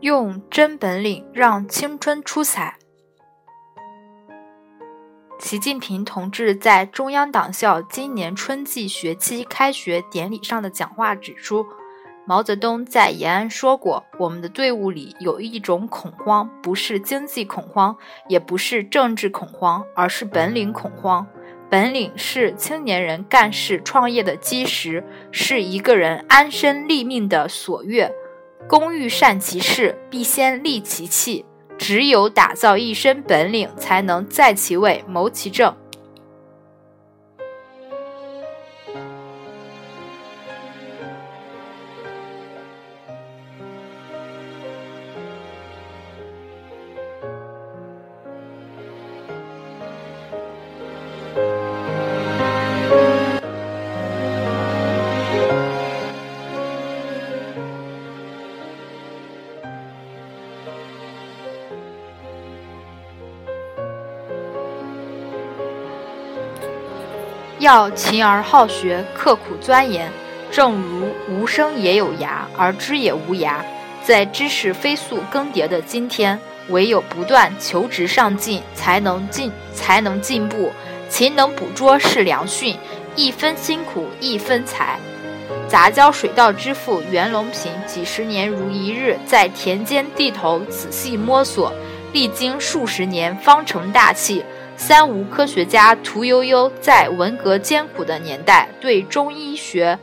用真本领让青春出彩。习近平同志在中央党校今年春季学期开学典礼上的讲话指出，毛泽东在延安说过：“我们的队伍里有一种恐慌，不是经济恐慌，也不是政治恐慌，而是本领恐慌。本领是青年人干事创业的基石，是一个人安身立命的所愿。”工欲善其事，必先利其器。只有打造一身本领，才能在其位谋其政。要勤而好学，刻苦钻研。正如无声也有涯，而知也无涯。在知识飞速更迭的今天，唯有不断求职上进，才能进，才能进步。勤能捕捉是良训，一分辛苦一分财。杂交水稻之父袁隆平，几十年如一日，在田间地头仔细摸索，历经数十年方成大器。三无科学家屠呦呦在文革艰苦的年代，对中医学、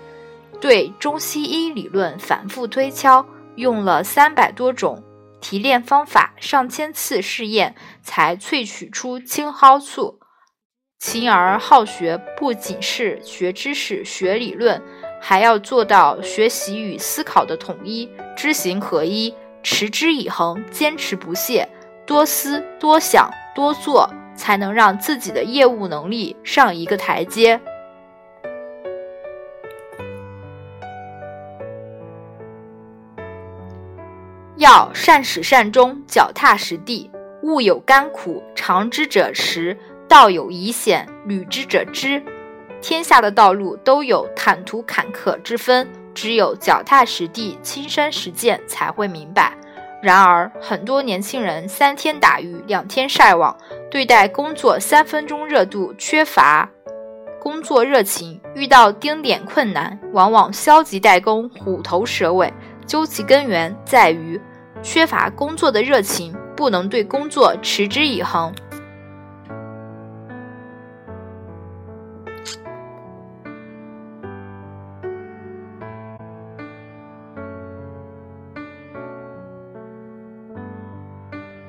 对中西医理论反复推敲，用了三百多种提炼方法，上千次试验，才萃取出青蒿素。勤而好学，不仅是学知识、学理论，还要做到学习与思考的统一，知行合一，持之以恒，坚持不懈，多思多想多做。才能让自己的业务能力上一个台阶。要善始善终，脚踏实地。物有甘苦，尝之者食；道有疑险，履之者知。天下的道路都有坦途坎坷之分，只有脚踏实地、亲身实践，才会明白。然而，很多年轻人三天打鱼两天晒网，对待工作三分钟热度，缺乏工作热情。遇到丁点困难，往往消极怠工，虎头蛇尾。究其根源，在于缺乏工作的热情，不能对工作持之以恒。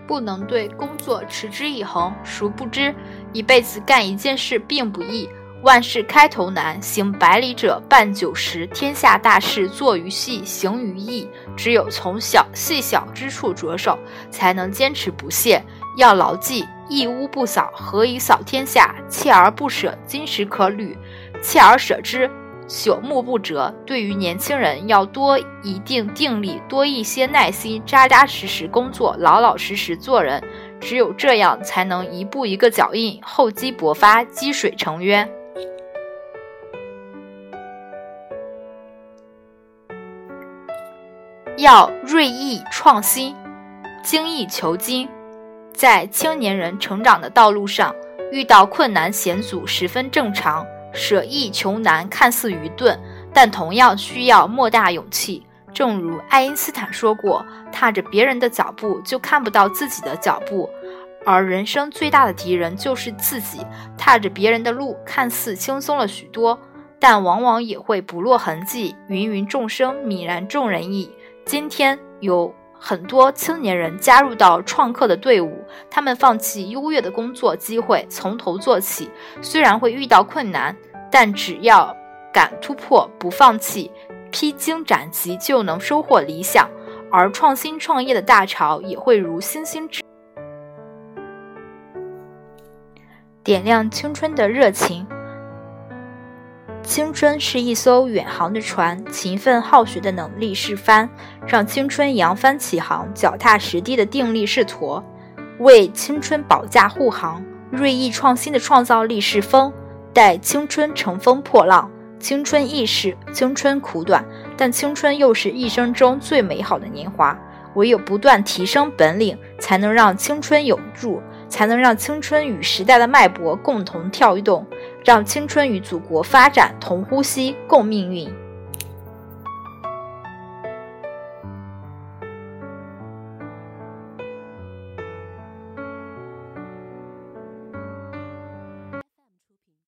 不能对工作持之以恒，殊不知一辈子干一件事并不易。万事开头难，行百里者半九十。天下大事，做于细，行于易。只有从小细小之处着手，才能坚持不懈。要牢记：一屋不扫，何以扫天下？锲而不舍，金石可镂；锲而舍之。朽木不折。对于年轻人，要多一定定力，多一些耐心，扎扎实实工作，老老实实做人。只有这样，才能一步一个脚印，厚积薄发，积水成渊。要锐意创新，精益求精。在青年人成长的道路上，遇到困难险阻十分正常。舍易求难看似愚钝，但同样需要莫大勇气。正如爱因斯坦说过：“踏着别人的脚步，就看不到自己的脚步。”而人生最大的敌人就是自己。踏着别人的路，看似轻松了许多，但往往也会不落痕迹。芸芸众生，泯然众人矣。今天有。很多青年人加入到创客的队伍，他们放弃优越的工作机会，从头做起。虽然会遇到困难，但只要敢突破，不放弃，披荆斩棘，就能收获理想。而创新创业的大潮也会如星星之点亮青春的热情。青春是一艘远航的船，勤奋好学的能力是帆，让青春扬帆起航；脚踏实地的定力是舵，为青春保驾护航；锐意创新的创造力是风，待青春乘风破浪。青春易逝，青春苦短，但青春又是一生中最美好的年华。唯有不断提升本领，才能让青春永驻，才能让青春与时代的脉搏共同跳动，让青春与祖国发展同呼吸、共命运。